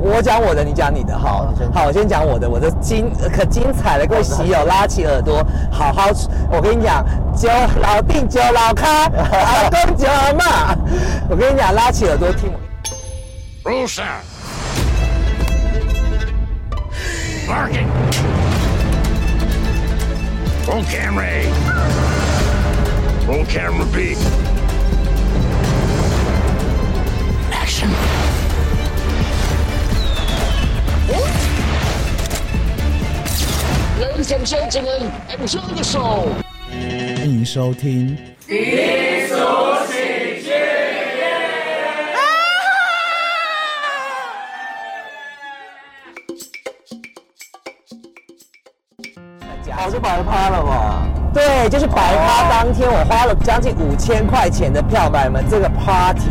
我讲我的，你讲你的，好好，我先讲我的，我的精可精彩了，各位喜友拉起耳朵，好好，我跟你讲，酒老定酒老咖，老公酒嘛，我跟你讲，拉起耳朵听我。Rosa. Barking. Roll camera A. Roll camera B. Action. Ladies and gentlemen, enjoy the show. 欢迎收听。低俗喜剧。哦，是白趴了吧？对，就是白趴当天，我花了将近五千块钱的票买了这个 party。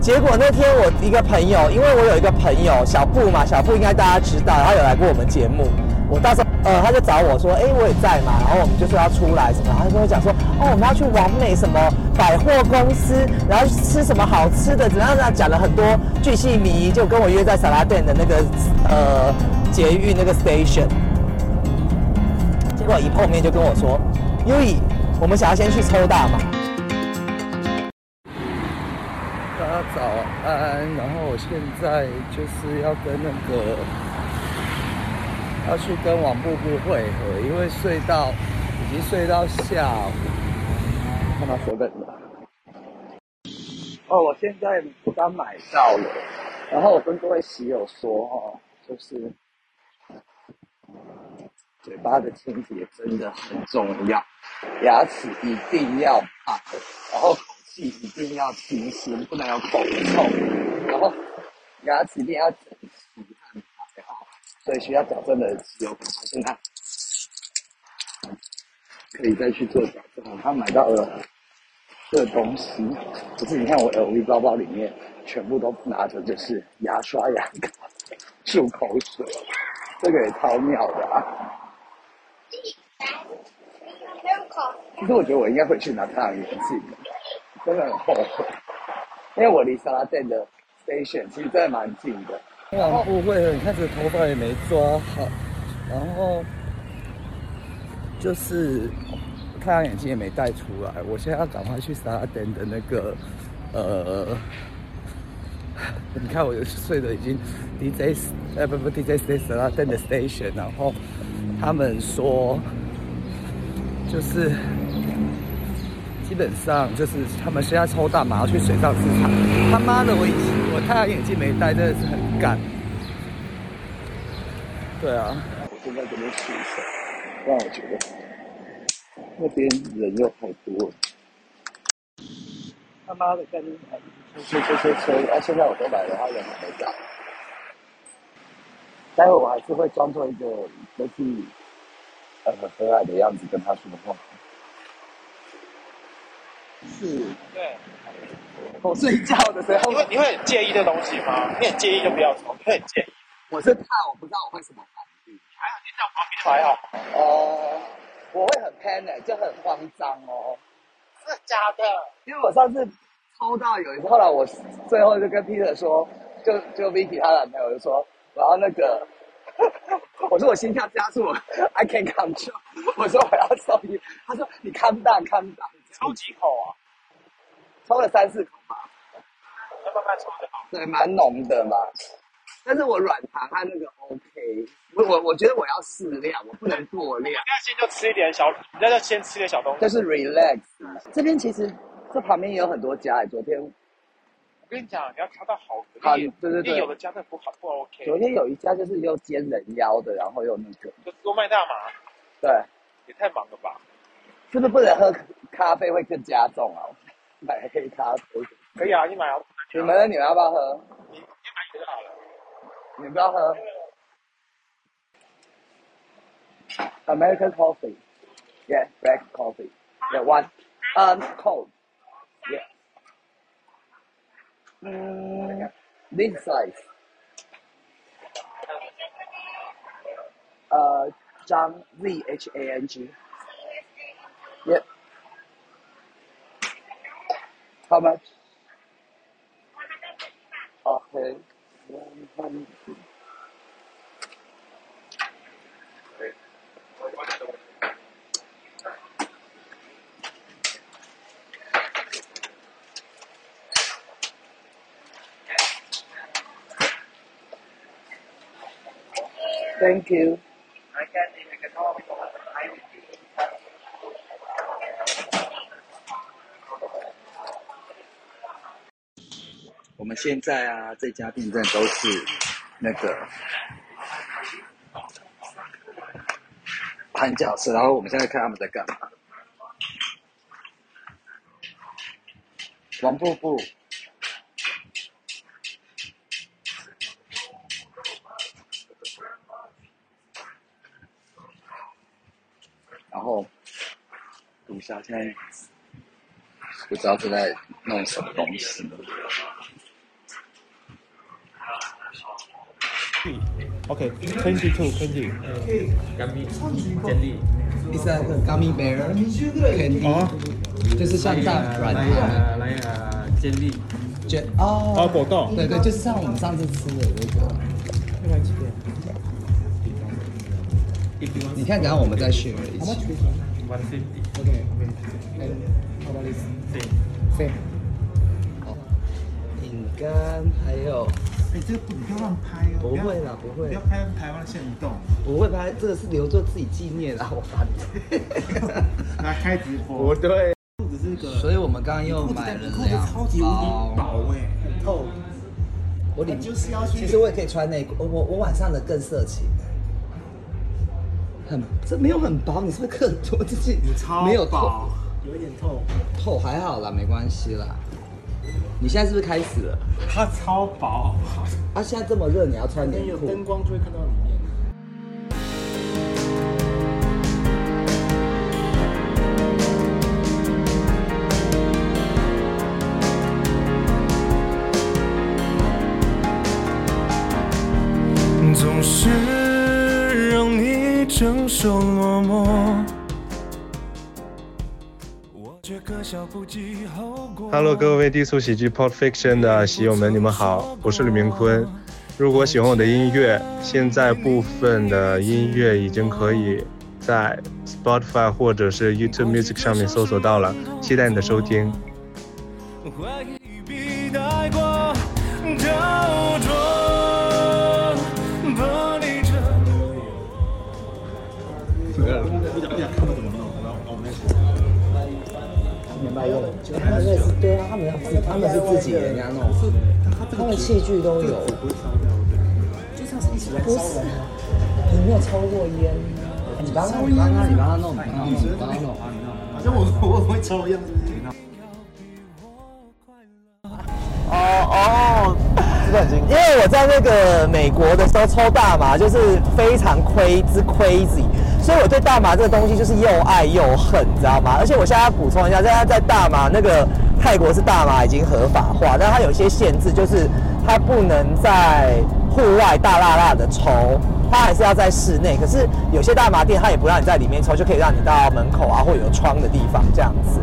结果那天我一个朋友，因为我有一个朋友小布嘛，小布应该大家知道，他有来过我们节目。我到时候呃，他就找我说，哎，我也在嘛，然后我们就说要出来什么，他就跟我讲说，哦，我们要去完美什么百货公司，然后吃什么好吃的，怎样怎样，讲了很多巨细迷，就跟我约在萨拉店的那个呃捷运那个 station。结果一碰面就跟我说，优以，我们想要先去抽大麻。早安，然后我现在就是要跟那个要去跟网部部会合，因为睡到已经睡到下午，看到手本了。哦，我现在刚买到了，然后我跟各位喜友说哈，就是嘴巴的清洁真的很重要，牙齿一定要好，然后口。气一定要清新，不能有口臭，然后牙齿一定要，所以需要矫正的只有可能现在可以再去做矫正。他买到了这东西，不是你看我 LV 包包里面全部都拿着，就是牙刷、牙膏、漱口水，这个也超妙的啊！其实我觉得我应该会去拿太阳眼镜。真的很后悔，因为我离沙拉店的 station 其实真的蛮近的。往不会，你看这个头发也没抓好，然后就是太阳眼镜也没戴出来。我现在要赶快去沙拉店的那个呃，你看我睡的已经 DJ 呃不不 DJ station 沙拉店的 station，然后他们说就是。基本上就是他们现在抽大麻要去水上市场。他妈的，我我太阳眼镜没戴，真的是很干。对啊，我现在这边试一下，让我觉得那边人又太多。他妈的，赶紧车车车车车！啊，现在我都来了，他人还没到。待会我还是会装作一个就是呃很和蔼的样子跟他说话。是，对。我睡觉的时候，你会你会很介意这东西吗？你很介意就不要抽，你会很介意。我是怕，我不知道我会什么反应。还好你在我旁边还好。哦，我会很 panic，就很慌张哦。是假的，因为我上次抽到有一次，后来我最后就跟 Peter 说，就就 Vicky 她男朋友就说，然后那个，我说我心跳加速，I can control，我说我要抽你，他说你看不到，看不到。抽几口啊？抽了三四口吧。要慢慢抽就好。对，蛮浓的嘛。但是我软糖它那个 OK，我我我觉得我要适量，我不能过量。那先就吃一点小，那就先吃点小东西。就是 relax。这边其实这旁边也有很多家，昨天我跟你讲，你要挑到好的。好，对对对。有的家那不好不 OK。昨天有一家就是又煎人妖的，然后又那个。就多卖大麻。对。也太忙了吧。是不是不能喝咖啡会更加重啊？买黑咖啡可以啊，你买啊。你们的？你们要不要喝？你你买就好了。你不要喝。American coffee, yeah, black coffee, yeah, one, um, cold, yeah. 嗯，this size. 呃，张 Z H A N G. Yep. How much? Okay. 100. Thank you. 现在啊，这家店真的都是那个盘角色，然后我们现在看他们在干嘛。王瀑布，然后毒枭现在不知道正在弄什么东西。OK, twenty two, twenty. gummy jelly，It's like a gummy bear candy，、哦就是像大软来糖啊来呀，jelly，卷哦哦果冻对对，就是像我们上次吃的那个。你看，等下我们再 share 一起。one fifty。Same。饼干还有哎、这个不你不要乱拍哦！不会啦，不会不要，拍台湾的现动，不会拍，这个是留作自己纪念啊，我把你。来开直播。对。裤子是个，所以我们刚刚又买了裤子超级无敌。薄哎，很透。我里就是要去其实我也可以穿内裤，我我我晚上的更色情。很，这没有很薄，你是不是刻很多？自己超没有透薄，有一点透。透还好啦，没关系啦。你现在是不是开始了？它超薄，好啊，现在这么热，你要穿棉裤。有灯光就会看到里面。总是让你承受落寞。Hello，各位低俗喜剧 Pop Fiction 的喜友们，你们好，我是李明坤。如果喜欢我的音乐，现在部分的音乐已经可以在 Spotify 或者是 YouTube Music 上面搜索到了，期待你的收听。他们是他们是自己人家弄，他们器具都有。不会烧掉，对。就像是一起来烧的。你没有抽过烟？你帮他，你帮他，你帮他弄，你帮他弄，你帮他弄。好像我我会抽一样，是不是？哦哦，这个很因为我在那个美国的时候抽大麻，就是非常 crazy crazy，所以我对大麻这个东西就是又爱又恨，你知道吗？而且我现在要补充一下，现在在大麻那个泰国是大麻已经合法化，但它有一些限制，就是它不能在户外大辣辣的抽。它还是要在室内，可是有些大麻店它也不让你在里面抽，就可以让你到门口啊或有窗的地方这样子。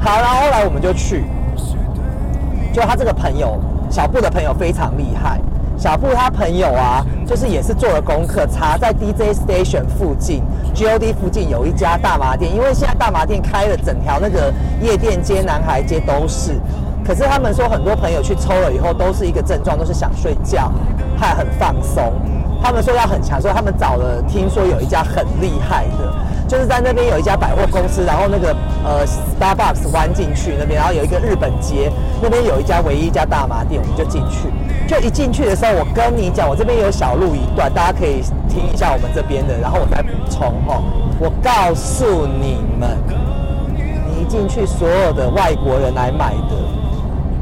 好，然后后来我们就去，就他这个朋友，小布的朋友非常厉害。小布他朋友啊，就是也是做了功课，查在 DJ Station 附近，GOD 附近有一家大麻店，因为现在大麻店开了整条那个夜店街、男孩街都是。可是他们说，很多朋友去抽了以后，都是一个症状，都是想睡觉，还很放松。他们说要很强，所以他们找了，听说有一家很厉害的，就是在那边有一家百货公司，然后那个呃 Starbucks 弯进去那边，然后有一个日本街，那边有一家唯一一家大麻店，我们就进去。就一进去的时候，我跟你讲，我这边有小路一段，大家可以听一下我们这边的，然后我再补充哦。我告诉你们，你一进去，所有的外国人来买的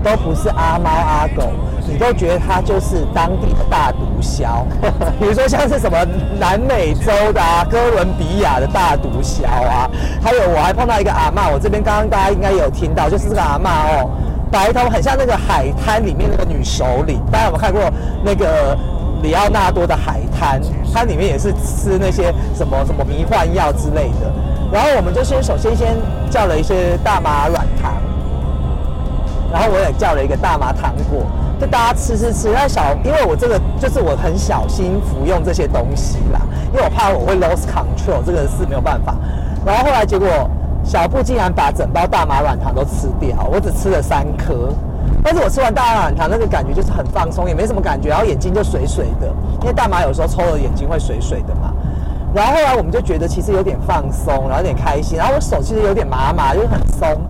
都不是阿猫阿狗，你都觉得它就是当地的大毒枭。比如说像是什么南美洲的啊，哥伦比亚的大毒枭啊，还有我还碰到一个阿嬷，我这边刚刚大家应该有听到，就是这个阿嬷哦，白头很像那个海滩里面那个女首领，大家有没有看过那个？里奥纳多的海滩，它里面也是吃那些什么什么迷幻药之类的。然后我们就先首先先叫了一些大麻软糖，然后我也叫了一个大麻糖果，就大家吃吃吃。那小，因为我这个就是我很小心服用这些东西啦，因为我怕我会 lose control，这个是没有办法。然后后来结果小布竟然把整包大麻软糖都吃掉，我只吃了三颗。但是我吃完大麻软糖那个感觉就是很放松，也没什么感觉，然后眼睛就水水的，因为大麻有时候抽了眼睛会水水的嘛。然后后来我们就觉得其实有点放松，然后有点开心，然后我手其实有点麻麻，就是很松。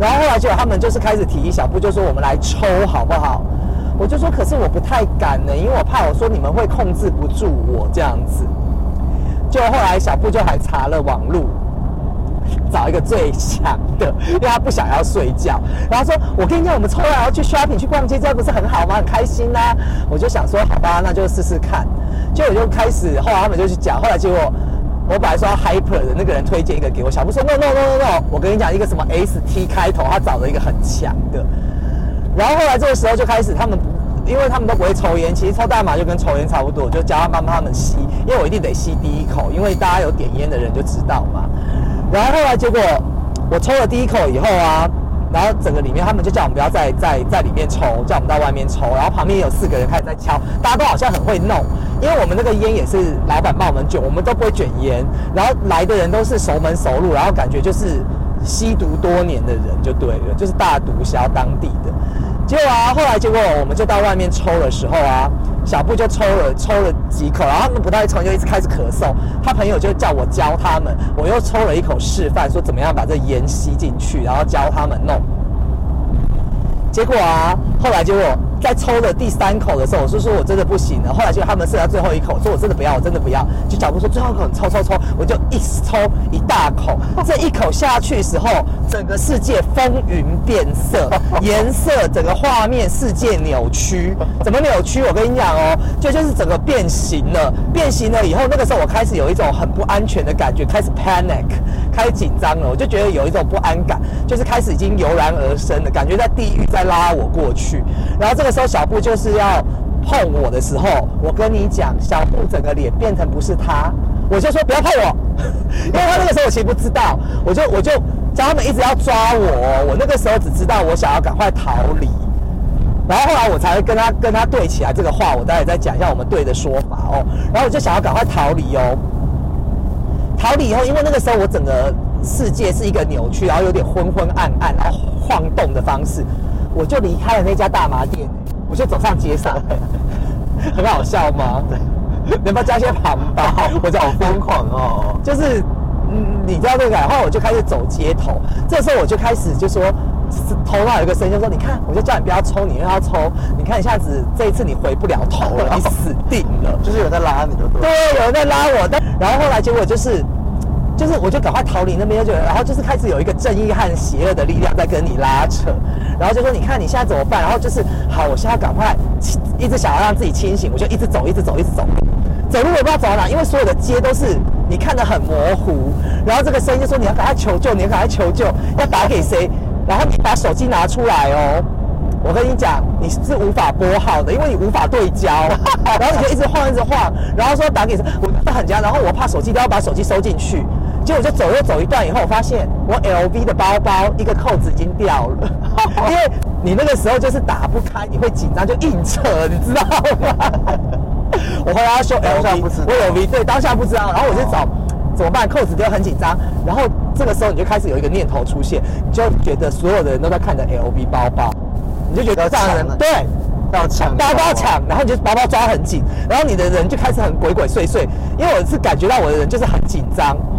然后后来就他们就是开始提议，小布就说我们来抽好不好？我就说可是我不太敢呢，因为我怕我说你们会控制不住我这样子。就后来小布就还查了网路，找一个最强的，因为他不想要睡觉。然后说：“我跟你讲，我们抽完要去 shopping 去逛街，这样不是很好吗？很开心呐、我就想说：“好吧，那就试试看。”结果我就开始，后来他们就去讲，后来结果我本来说要 hyper 的那个人推荐一个给我，小布说：“no no no no no，我跟你讲一个什么 ST 开头，他找了一个很强的。”然后后来这个时候就开始他们。因为他们都不会抽烟，其实抽大麻就跟抽烟差不多，就教他帮他们吸，因为我一定得吸第一口，因为大家有点烟的人就知道嘛。然后后来结果我抽了第一口以后啊，然后整个里面他们就叫我们不要再在在里面抽，叫我们到外面抽。然后旁边有四个人开始在敲，大家都好像很会弄，因为我们那个烟也是老板帮我们卷，我们都不会卷烟。然后来的人都是熟门熟路，然后感觉就是吸毒多年的人就对了，就是大毒枭当地的。结果啊，后来结果我们就到外面抽的时候啊，小布就抽了抽了几口，然后他们不太抽，就一直开始咳嗽。他朋友就叫我教他们，我又抽了一口示范，说怎么样把这烟吸进去，然后教他们弄。结果啊，后来结果在抽了第三口的时候，我是说我真的不行了。后来就他们剩下最后一口，说我真的不要，我真的不要。就脚步说最后一口你抽抽抽，我就一抽一大口。这一口下去时候，整个世界风云变色，颜色整个画面世界扭曲。怎么扭曲？我跟你讲哦，就就是整个变形了。变形了以后，那个时候我开始有一种很不安全的感觉，开始 panic，开始紧张了。我就觉得有一种不安感，就是开始已经油然而生了，感觉在地狱在拉我过去。然后这个那时候小布就是要碰我的时候，我跟你讲，小布整个脸变成不是他，我就说不要碰我，因为他那个时候我其实不知道，我就我就叫他们一直要抓我，我那个时候只知道我想要赶快逃离。然后后来我才会跟他跟他对起来这个话，我待会再讲一下我们对的说法哦。然后我就想要赶快逃离哦。逃离以后，因为那个时候我整个世界是一个扭曲，然后有点昏昏暗暗，然后晃动的方式，我就离开了那家大麻店，就走上街上，很好笑吗？对，能不能加些旁白？我就好疯狂哦，就是嗯，你知道那个，然后我就开始走街头，这时候我就开始就说。头脑有一个声音就说：“你看，我就叫你不要抽，你又要抽，你看一下子，这一次你回不了头了，你死定了。”就是有人在拉你，就对。对，有人在拉我，但然后后来结果就是，就是我就赶快逃离那边，就然后就是开始有一个正义和邪恶的力量在跟你拉扯，然后就说：“你看你现在怎么办？”然后就是好，我现在赶快一直想要让自己清醒，我就一直走，一直走，一直走。走路我不知道走到哪，因为所有的街都是你看得很模糊。然后这个声音就说：“你要赶快求救，你要赶快求救，要打给谁？”然后你把手机拿出来哦，我跟你讲，你是无法拨号的，因为你无法对焦，然后你就一直晃，一直晃，然后说打给谁，我就很僵，然后我怕手机都要把手机收进去，结果就走又走一段以后，我发现我 LV 的包包一个扣子已经掉了，因为你那个时候就是打不开，你会紧张就硬扯，你知道吗？我后来要说 LV，我 LV 对当下不知道，然后我就找。怎么办？扣子掉很紧张，然后这个时候你就开始有一个念头出现，你就觉得所有的人都在看着 LV 包包，你就觉得这样的人对要抢，大家都要抢，然后你就包包抓很紧，然后你的人就开始很鬼鬼祟祟，因为我是感觉到我的人就是很紧张哦。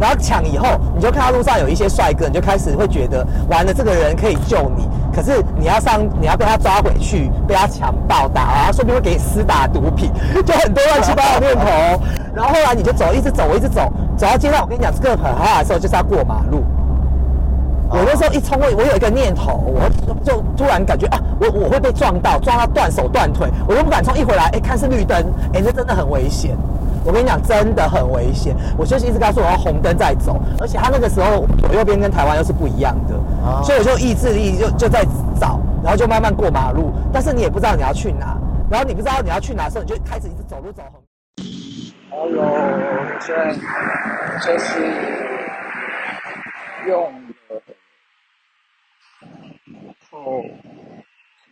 然后抢以后，你就看到路上有一些帅哥，你就开始会觉得完了，这个人可以救你，可是你要上，你要被他抓回去，被他强暴打，然后说不定会给你私打毒品，就很多乱七八糟的念头。然后后来你就走，一直走，我一直走，走到街上。我跟你讲，这个很害怕的时候就是要过马路。我那时候一冲过，我有一个念头，我就突然感觉啊，我我会被撞到，撞到断手断腿，我又不敢冲。一回来，哎，看是绿灯，哎，那真的很危险。我跟你讲，真的很危险。我就是一直告诉我要红灯再走，而且他那个时候左右边跟台湾又是不一样的，所以我就意志力就就在找，然后就慢慢过马路。但是你也不知道你要去哪，然后你不知道你要去哪的时候，你就开始一直走路走很。还有现在就是用了后，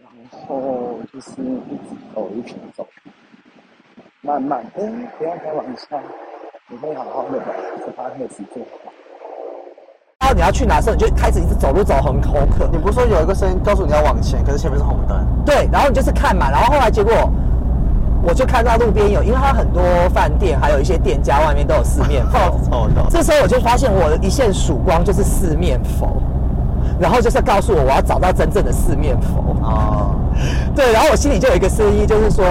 然后就是一直走，一直走，慢慢，哎，不要再往下，你会好好的把这八个时做好。道你要去哪的时候，你就开始一直走路走很口渴你。不是说有一个声音告诉你要往前，可是前面是红灯？对，然后你就是看嘛，然后后来结果我就看到路边有，因为它很多饭店还有一些店家外面都有四面佛。哦，懂。这时候我就发现我的一线曙光就是四面佛，然后就是告诉我我要找到真正的四面佛。哦，对，然后我心里就有一个声音，就是说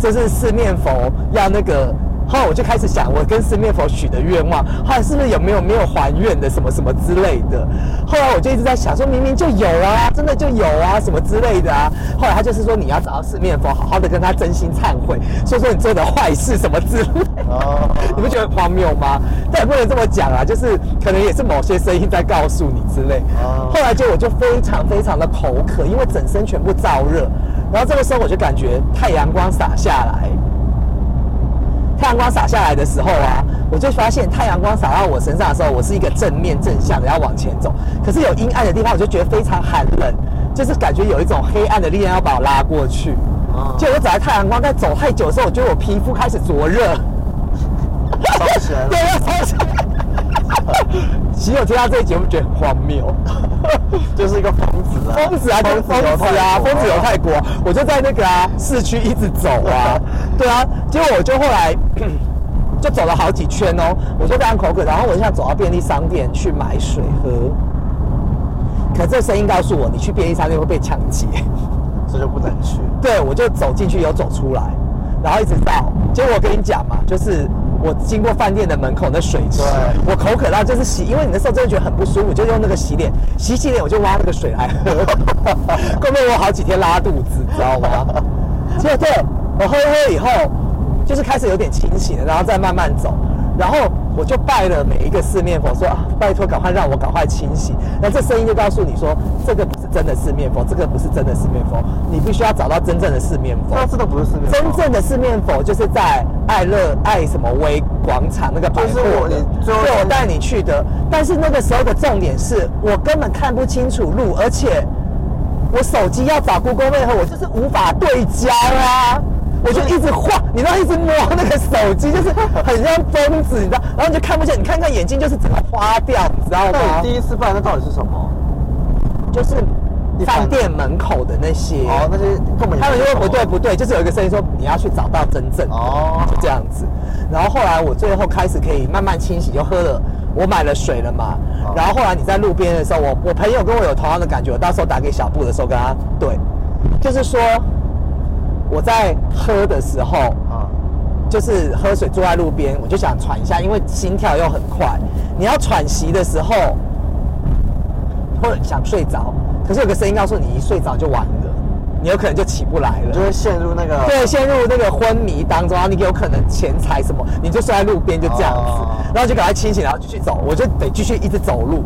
这是四面佛要那个。后来我就开始想，我跟四面佛许的愿望，后来是不是有没有没有还愿的什么什么之类的？后来我就一直在想，说明明就有啊，真的就有啊，什么之类的啊。后来他就是说，你要找到四面佛，好好的跟他真心忏悔，说说你做的坏事什么之类的。哦 你不觉得很荒谬吗？但也不能这么讲啊，就是可能也是某些声音在告诉你之类。哦后来就我就非常非常的口渴，因为整身全部燥热，然后这个时候我就感觉太阳光洒下来，太阳光洒下来的时候啊，我就发现太阳光洒到我身上的时候，我是一个正面正向的要往前走，可是有阴暗的地方，我就觉得非常寒冷，就是感觉有一种黑暗的力量要把我拉过去。哦就我走在太阳光，在走太久的时候，我觉得我皮肤开始灼热。烧起来了 对，要烧起来。其实我听到这一节目觉得很荒谬，就是一个疯子啊，疯子啊，就是疯子啊，疯子有泰国，我就在那个啊市区一直走啊，对啊，结果我就后来 就走了好几圈哦，我就非常口渴，然后我就想走到便利商店去买水喝，可这声音告诉我，你去便利商店会被抢劫。这就不能去。对，我就走进去，又走出来，然后一直到，结果我跟你讲嘛，就是我经过饭店的门口那水池，我口渴到就是洗，因为你那时候真的觉得很不舒服，就用那个洗脸，洗洗脸我就挖那个水来喝，后面我好几天拉肚子，知道吗？结果对我喝一喝以后，就是开始有点清醒了，然后再慢慢走，然后我就拜了每一个四面佛，说啊，拜托赶快让我赶快清醒。那这声音就告诉你说，这个不是真的四面佛，这个不是真的四面佛，你必须要找到真正的四面佛。那这个不是四面佛真正的四面佛就是在爱乐爱什么威广场那个百货对我带你去的。但是那个时候的重点是我根本看不清楚路，而且我手机要找 Google Map，我就是无法对焦啊。我就一直晃，你知道，一直摸那个手机，就是很像疯子，你知道，然后你就看不见，你看看眼睛就是整个花掉，你知道吗那？你第一次办那到底是什么？就是饭店门口的那些，哦，那些根本也他们就会不对不对，就是有一个声音说你要去找到真正哦就这样子。然后后来我最后开始可以慢慢清洗，就喝了，我买了水了嘛。哦然后后来你在路边的时候，我我朋友跟我有同样的感觉，我到时候打给小布的时候跟他对，就是说我在喝的时候，啊，就是喝水坐在路边，我就想喘一下，因为心跳又很快。你要喘息的时候，或者想睡着，可是有个声音告诉你，一睡着就完了，你有可能就起不来了。就会陷入那个对，陷入那个昏迷当中，然后你有可能钱财什么，你就睡在路边就这样子，哦然后就赶快清醒，然后继续走，我就得继续一直走路。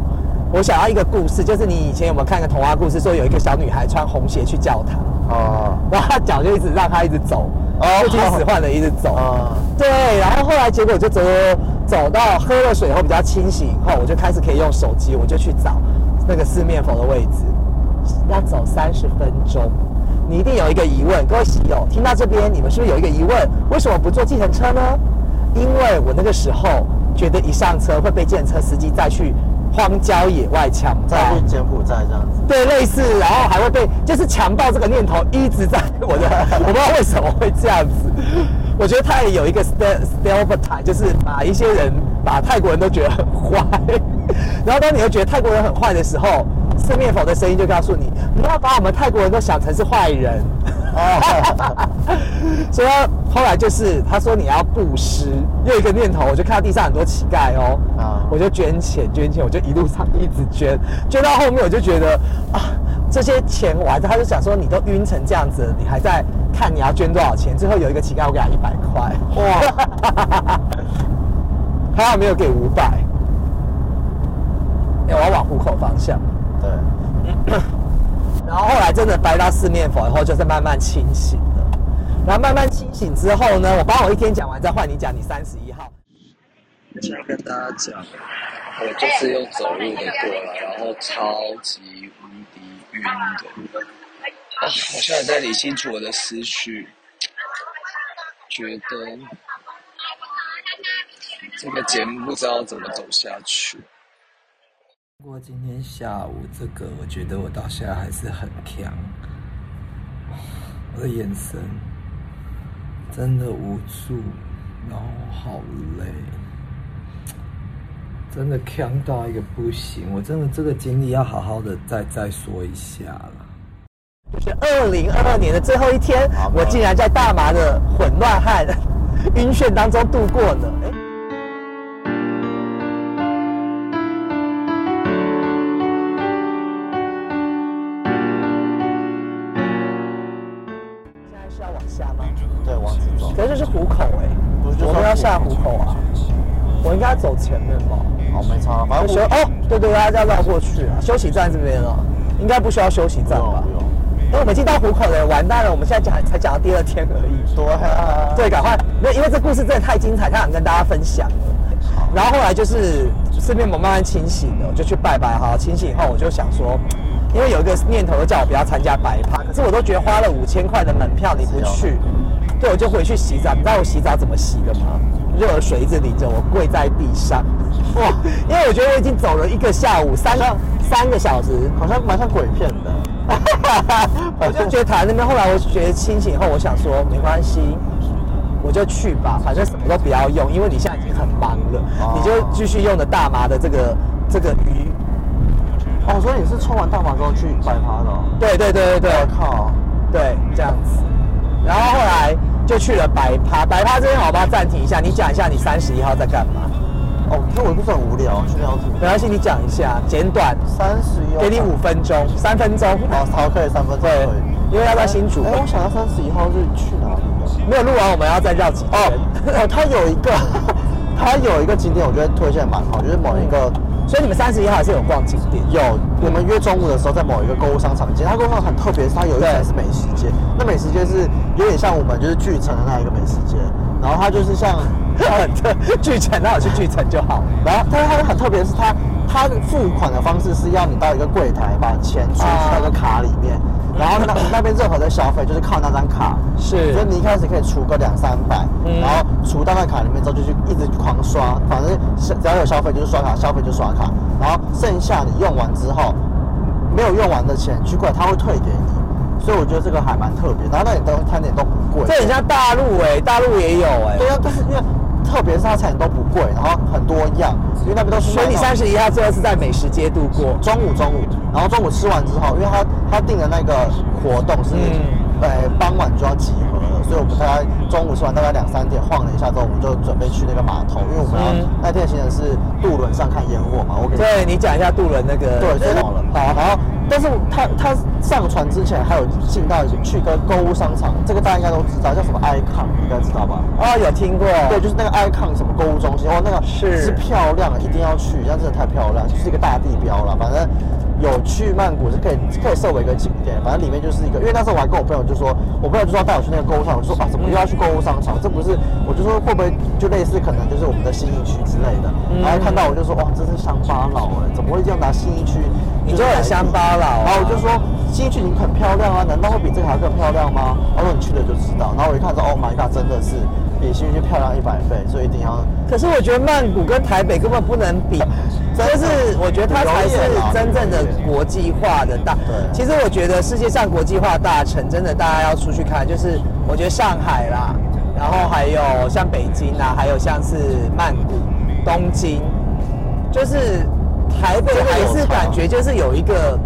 我想要一个故事，就是你以前有没有看个童话故事，说有一个小女孩穿红鞋去教堂，哦 然后他脚就一直让他一直走，哦不听使唤的一直走。啊，对，然后后来结果就走走到喝了水以后比较清醒以后，我就开始可以用手机，我就去找那个四面佛的位置，要走三十分钟。你一定有一个疑问，各位喜友，听到这边你们是不是有一个疑问？为什么不坐计程车呢？因为我那个时候觉得一上车会被计程车司机再去荒郊野外强暴，再去柬埔寨这样子。对，类似，然后还会被就是强暴这个念头一直在我的，我不知道为什么会这样子。我觉得他也有一个 ste- stereotype，就是把一些人把泰国人都觉得很坏，然后当你又觉得泰国人很坏的时候，四面佛的声音就告诉你，不要把我们泰国人都想成是坏人。哦，所以后来就是他说你要布施，又一个念头，我就看到地上很多乞丐哦，啊我就捐钱捐钱，我就一路上一直捐，捐到后面我就觉得啊，这些钱我还在，他就想说你都晕成这样子了，你还在看你要捐多少钱？最后有一个乞丐我给他一百块，哇，还好没有给五百，哎我要往虎口方向。对，然后后来真的拜到四面佛以后，就是慢慢清醒了。然后慢慢清醒之后呢，我把我一天讲完，再换你讲你三十一号。现在跟大家讲，我就是用走路的过来，然后超级无敌晕的。啊，我现在在理清楚我的思绪，觉得这个节目不知道怎么走下去。不过今天下午这个，我觉得我到现在还是很强，我的眼神真的无助，然后好累，真的强到一个不行。我真的这个经历要好好的再再说一下了。就是二零二二年的最后一天，我竟然在大麻的混乱和晕眩当中度过了。是虎口哎、我们要下虎口啊。我应该走前面吧？好，没差，反正我休哦，对对，大家要绕过去啊。休息站这边哦，应该不需要休息站吧不？用。那我们已经到虎口了，完蛋了！我们现在讲才讲到第二天而已。对啊，对，赶快，没有，因为这故事真的太精彩，太想跟大家分享了。然后后来就是四面膜慢慢清醒了，我就去拜拜哈。清醒以后，我就想说，因为有一个念头叫我不要参加白趴，可是我都觉得花了五千块的门票你不去，对，我就回去洗澡。你知道我洗澡怎么洗的吗？热水一直淋着我，跪在地上，哇！因为我觉得我已经走了一个下午，三个三个小时，好像蛮像鬼片的。我就觉得躺在那边，后来我觉得清醒以后，我想说没关系，我就去吧，反正什么都不要用，因为你现在已经很忙了，哦你就继续用的大麻的这个这个鱼。哦，所以你是抽完大麻之后去摆趴的、哦？对对对对对我靠！对，这样子。然后后来就去了白趴，白趴这边好不好暂停一下？你讲一下你三十一号在干嘛？哦，那我不是很无聊，去聊天。没关系，你讲一下，简短，三十一，给你五分钟，三分钟。好，好，可以三分钟对。因为要在新竹哎、我想要三十一号是去哪里的？没有录完，我们要再绕几圈。哦，它有一个，它有一个景点，我觉得推荐蛮好，就是某一个。所以你们三十一号还是有逛景点？有，我们约中午的时候在某一个购物商场街，它购物商场很特别，是它有一层是美食街，那美食街是有点像我们就是巨城的那一个美食街，然后它就是像很特巨城，那我去巨城就好。然后，但是它很特别，是它它的付款的方式是要你到一个柜台把钱存啊。到那个卡里面，然后那那边任何的消费就是靠那张卡，是。所以你一开始可以除个两三百，嗯。然后除到那卡里面之后就去一直狂刷，反正是只要有消费就是刷卡，消费就刷卡，然后剩下你用完之后没有用完的钱去柜台他会退给你，所以我觉得这个还蛮特别，然后那里东餐点都不贵，这很像大陆哎、大陆也有哎、对啊，但是因为特别是它餐点都不贵，然后很多样，因为那边都是所以你三十一号最后是在美食街度过。中午中午，然后中午吃完之后，因为他他定的那个活动是，嗯呃傍晚就要集所以我们大概中午吃完大概两三点晃了一下之后，我们就准备去那个码头，因为我们要、嗯那天的行程是渡轮上看烟火嘛，我给你对你讲一下渡轮那个，对，所以好了，好，然后但是他他上船之前还有进到去个购物商场，这个大家应该都知道，叫什么 icon，你应该知道吧？哦有听过，对，就是那个 icon 什么购物中心，哦，那个是是漂亮的，一定要去，那真的太漂亮，就是一个大地标了。反正有去曼谷是可以可以设为一个景点，反正里面就是一个，因为那时候我还跟我朋友就说，我朋友就说要带我去那个购物商场，我就说啊，怎么又要去购物商场？这不是，我就说会不会就类似可能就是我们的新义区之类的？然后看到我就说哇，这是乡巴佬哎，怎么会这样拿新义区？你就很乡巴佬啊然后我就说新义区已经很漂亮啊，难道会比这个还更漂亮吗？他说你去了就知道。然后我一看说，Oh my god，真的是比新义区漂亮一百倍，所以一定要。可是我觉得曼谷跟台北根本不能比，就是我觉得它才是真正的国际化的大。对其实我觉得世界上国际化大城真的大家要出去看，就是我觉得上海啦，然后还有像北京啊，还有像是曼谷、东京，就是台北还是感觉就是有一个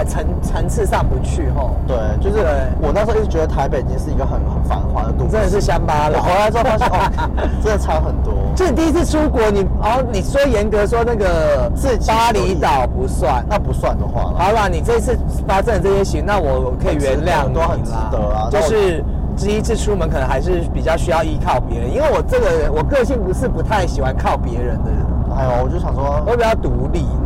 还层层次上不去吼。对，就是我那时候一直觉得台北已经是一个很很繁华的都市，真的是乡巴佬我回来之后发现哦，真的差很多。就你第一次出国，你哦，你说严格说那个自巴厘岛不算，那不算的话，好啦，你这次发生的这些行，那我我可以原谅你都很值得啊就是第一次出门，可能还是比较需要依靠别人，因为我这个人我个性不是不太喜欢靠别人的人，哎呦我就想说我，比较独立啦，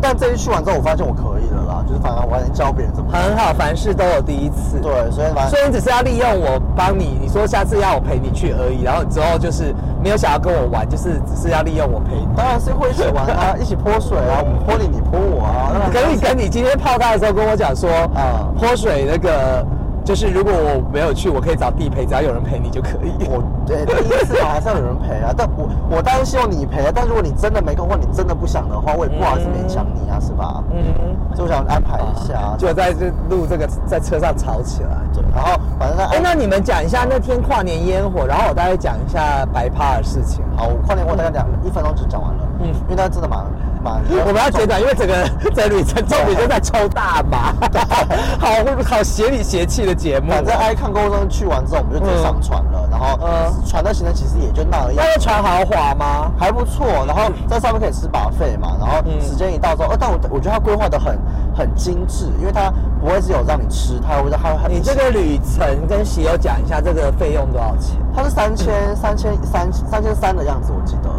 但这一去完之后，我发现我可以了啦，就是反而我还能教别人怎么。很好，凡事都有第一次。对，所以反正所以你只是要利用我帮你，你说下次要我陪你去而已，然后你之后就是没有想要跟我玩，就是只是要利用我陪你。当然是会一起玩啊，一起泼水啊，我泼你，你泼我啊。可以跟你今天泡汤的时候跟我讲说，啊泼水那个就是如果我没有去，我可以找地陪，只要有人陪你就可以。我对第一次嘛，还是要有人陪啊。但我我当然希望你陪啊，但如果你真的没空或你真的不想的话，我也不好意思勉强你啊，是吧？嗯，所以我想安排一下。就在这录这个在车上吵起来。对，然后反正哎，那你们讲一下那天跨年烟火，然后我大概讲一下白趴的事情。好，我跨年我大概两一分钟就讲完了。嗯，因为他真的蛮蛮，我们要简短，因为整个在旅程重点就在抽大麻，好好邪里邪气的节目。反正爱看购物中去完之后，我们就直接上船了，然后嗯船的行程其实也就那样，那个船豪华吗？还不错。然后在上面可以吃把费嘛，然后时间一到之后，呃，但我我觉得它规划的很很精致，因为它不会只有让你吃，它会它会很你这个旅程跟喜友讲一下，这个费用多少钱？它是三千三千三三千三的样子，我记得，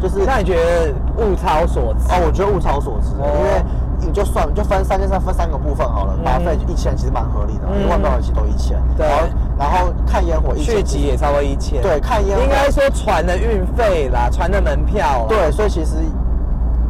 就是那你觉得物超所值？哦，我觉得物超所值，哦因为你就算就分三千三分三个部分好了，嗯把费一千其实蛮合理的，嗯因为万标其实都一千，对然后看烟火一千续集也差不多一千。对看烟火应该说船的运费啦，船的门票。对，所以其实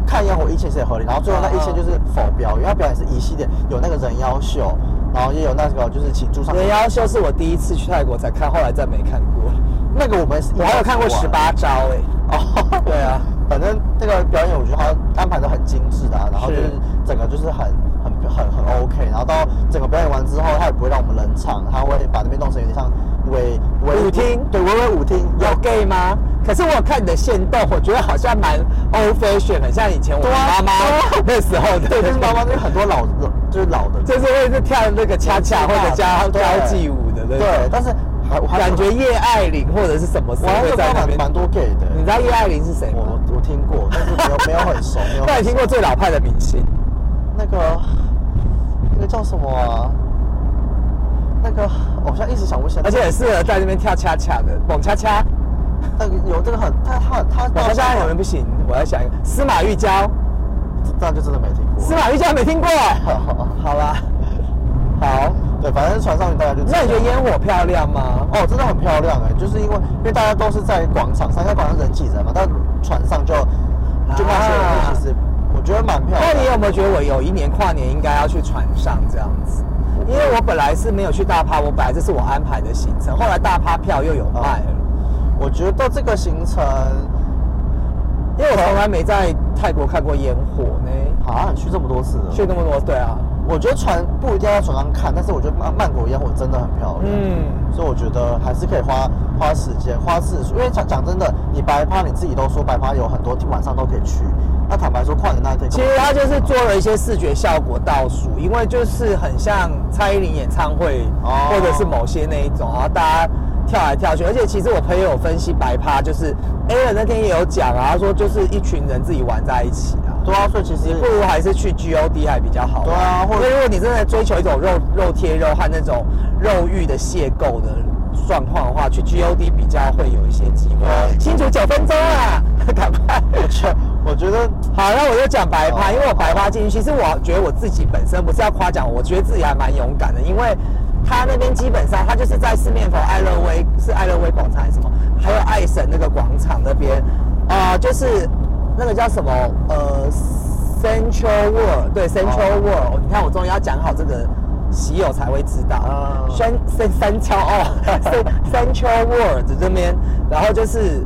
看烟火一千其实也合理，然后最后那一千就是否表演，因为它表演是一系列，有那个人妖秀，然后也有那个就是请驻唱人妖秀是我第一次去泰国才看，后来再没看过。那个我们我还有看过十八招哎、哦，对啊，反正那个表演我觉得他安排的很精致的、啊，然后就是是整个就是很很很很 OK，然后到整个表演完之后，他也不会让我们冷场，他会把那边弄成有点像微微舞厅对，微微舞厅，有 gay 吗？可是我有看你的线动，我觉得好像蛮 old fashion，很像以前我妈妈 那时候的。对，就是妈妈那边很多老老就是老的，就是 会是跳那个恰恰或者加对交际舞的。对，但是还我还感觉叶爱玲或者是什么时候我还是会在那边？蛮蛮多 gay 的，你知道叶爱玲是谁我吗？我我听过，但是没有没有很熟，没有很熟。那你听过最老派的明星？那个那个叫什么啊？那个我现在一时想不起来，而且很适合在那边跳恰恰的，蹦恰恰。那个有这个很他他他蹦恰恰有人不行，我要想一个，司马玉娇，这样就真的没听过。司马玉娇没听过。好啦，好。对，反正船上面大家就那你觉得烟火漂亮吗？哦，真的很漂亮哎，就是因为因为大家都是在广场上，因为广场人挤人嘛，但船上就就那些人其实我觉得蛮漂亮。那你有没有觉得我有一年跨年应该要去船上这样子？因为我本来是没有去大趴，我本来这是我安排的行程，后来大趴票又有卖了。我觉得这个行程因为我从来没在泰国看过烟火呢，啊，你去这么多次了，去那么多，对啊，我觉得船不一定要在船上看，但是我觉得曼曼谷烟火真的很漂亮，嗯所以我觉得还是可以花花时间花次数，因为讲讲真的，你白趴你自己都说白趴有很多晚上都可以去，那坦白说跨年那一天，其实他就是做了一些视觉效果倒数，因为就是很像蔡依林演唱会，哦或者是某些那一种，然后大家跳来跳去。而且其实我朋友有分析白趴，就是 A 人那天也有讲啊，他说就是一群人自己玩在一起啊。对啊，所以其实不如还是去 GOD 还比较好玩。对啊或者如果你真的追求一种肉肉贴肉和那种肉欲的邂逅的状况的话，去 GOD 比较会有一些机会。清楚九分钟啊，赶快！我觉得我觉得好，那我就讲白趴，哦因为我白趴进去，其实我觉得我自己本身不是要夸奖，我觉得自己还蛮勇敢的，因为他那边基本上他就是在四面佛爱乐威是爱乐威广场还是什么，还有爱神那个广场那边啊、就是那个叫什么？呃 Central World，对 Central 哦。World，、你看我终于要讲好这个。喜友才会知道，啊三三三桥哦，三 Central World 这边，然后就是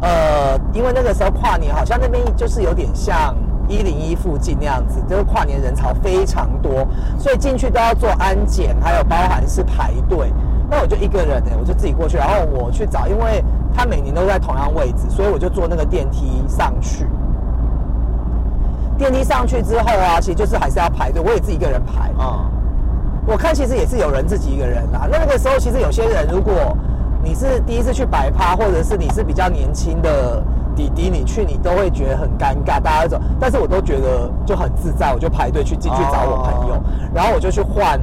呃，因为那个时候跨年，好像那边就是有点像一零一附近那样子，就是跨年人潮非常多，所以进去都要做安检，还有包含是排队。那我就一个人呢、我就自己过去，然后我去找，因为他每年都在同样位置，所以我就坐那个电梯上去。电梯上去之后啊，其实就是还是要排队，我也自己一个人排。啊，我看其实也是有人自己一个人啦。那个时候其实有些人，如果你是第一次去摆趴，或者是你是比较年轻的弟弟，你去你都会觉得很尴尬，大家都走。但是我都觉得就很自在，我就排队去进去找我朋友，哦然后我就去换。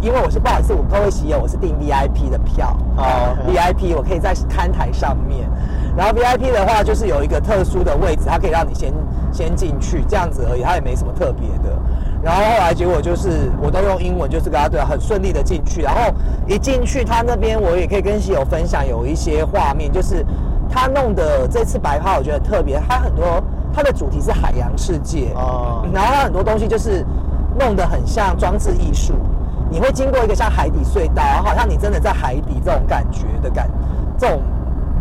因为我是不好意思，我各位喜友，我是订 VIP 的票哦 VIP 我可以在看台上面，然后 VIP 的话就是有一个特殊的位置，它可以让你先先进去这样子而已，它也没什么特别的。然后后来结果就是我都用英文，就是跟他对很顺利的进去，然后一进去他那边我也可以跟喜友分享有一些画面，就是他弄的这次白趴我觉得特别，他很多它的主题是海洋世界，哦然后他很多东西就是弄得很像装置艺术。你会经过一个像海底隧道，然后好像你真的在海底这种感觉的感，这种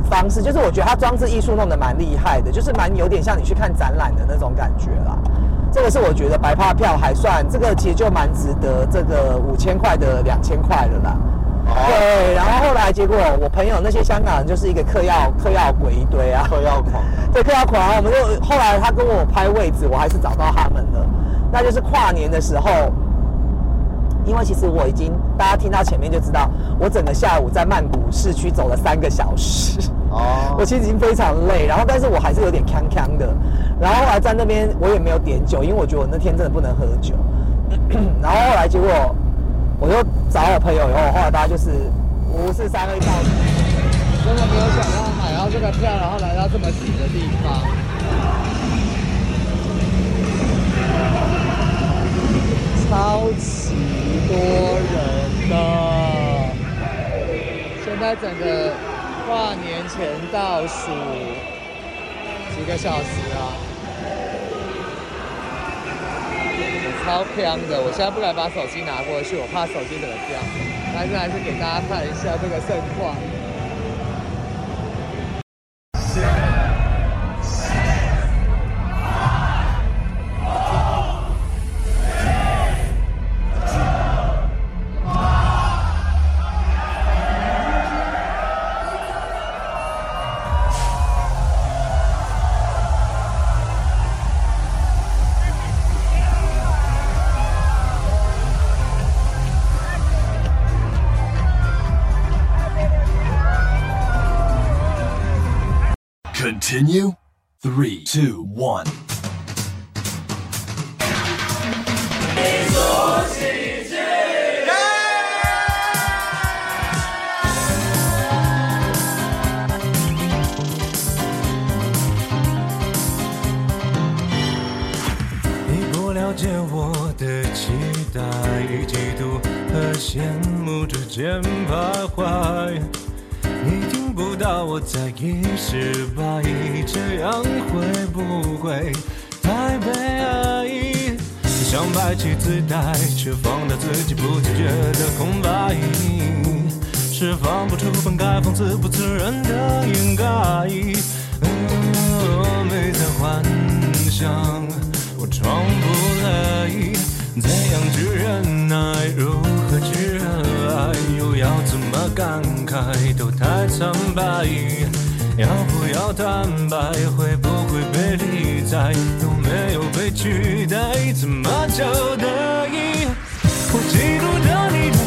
方式，就是我觉得它装置艺术弄得蛮厉害的，就是蛮有点像你去看展览的那种感觉啦。这个是我觉得白趴票还算，这个其实就蛮值得这个五千块的两千块的啦。对，然后后来结果我朋友那些香港人就是一个嗑药嗑药鬼一堆啊，嗑药狂，对，嗑药狂，我们就后来他跟我拍位置，我还是找到他们了。那就是跨年的时候，因为其实我已经大家听到前面就知道，我整个下午在曼谷市区走了三个小时。哦 我其实已经非常累，然后但是我还是有点康康的。然后后来在那边我也没有点酒，因为我觉得我那天真的不能喝酒。然后后来结果我就找我朋友以后，后来大家就是五四三二一到场。真的没有想到买到这个票，然后来到这么挤的地方。超级多人的，现在整个跨年前倒数几个小时啊，我超香的。我现在不敢把手机拿过去，我怕手机怎么掉。但是还是给大家看一下这个盛况。Two, one. 你不了解我的期待与、嫉妒和羡慕之间徘徊。不到我在意失败，这样会不会太悲哀？想摆起姿态，却放大自己不自觉的空白，释放不出本该放肆不自然的掩盖。呃没在幻想，我装不来，怎样去忍耐，如何，么感慨，都太苍白。要不要坦白？会不会被理睬？有没有被取代？怎么交代？我嫉妒着你的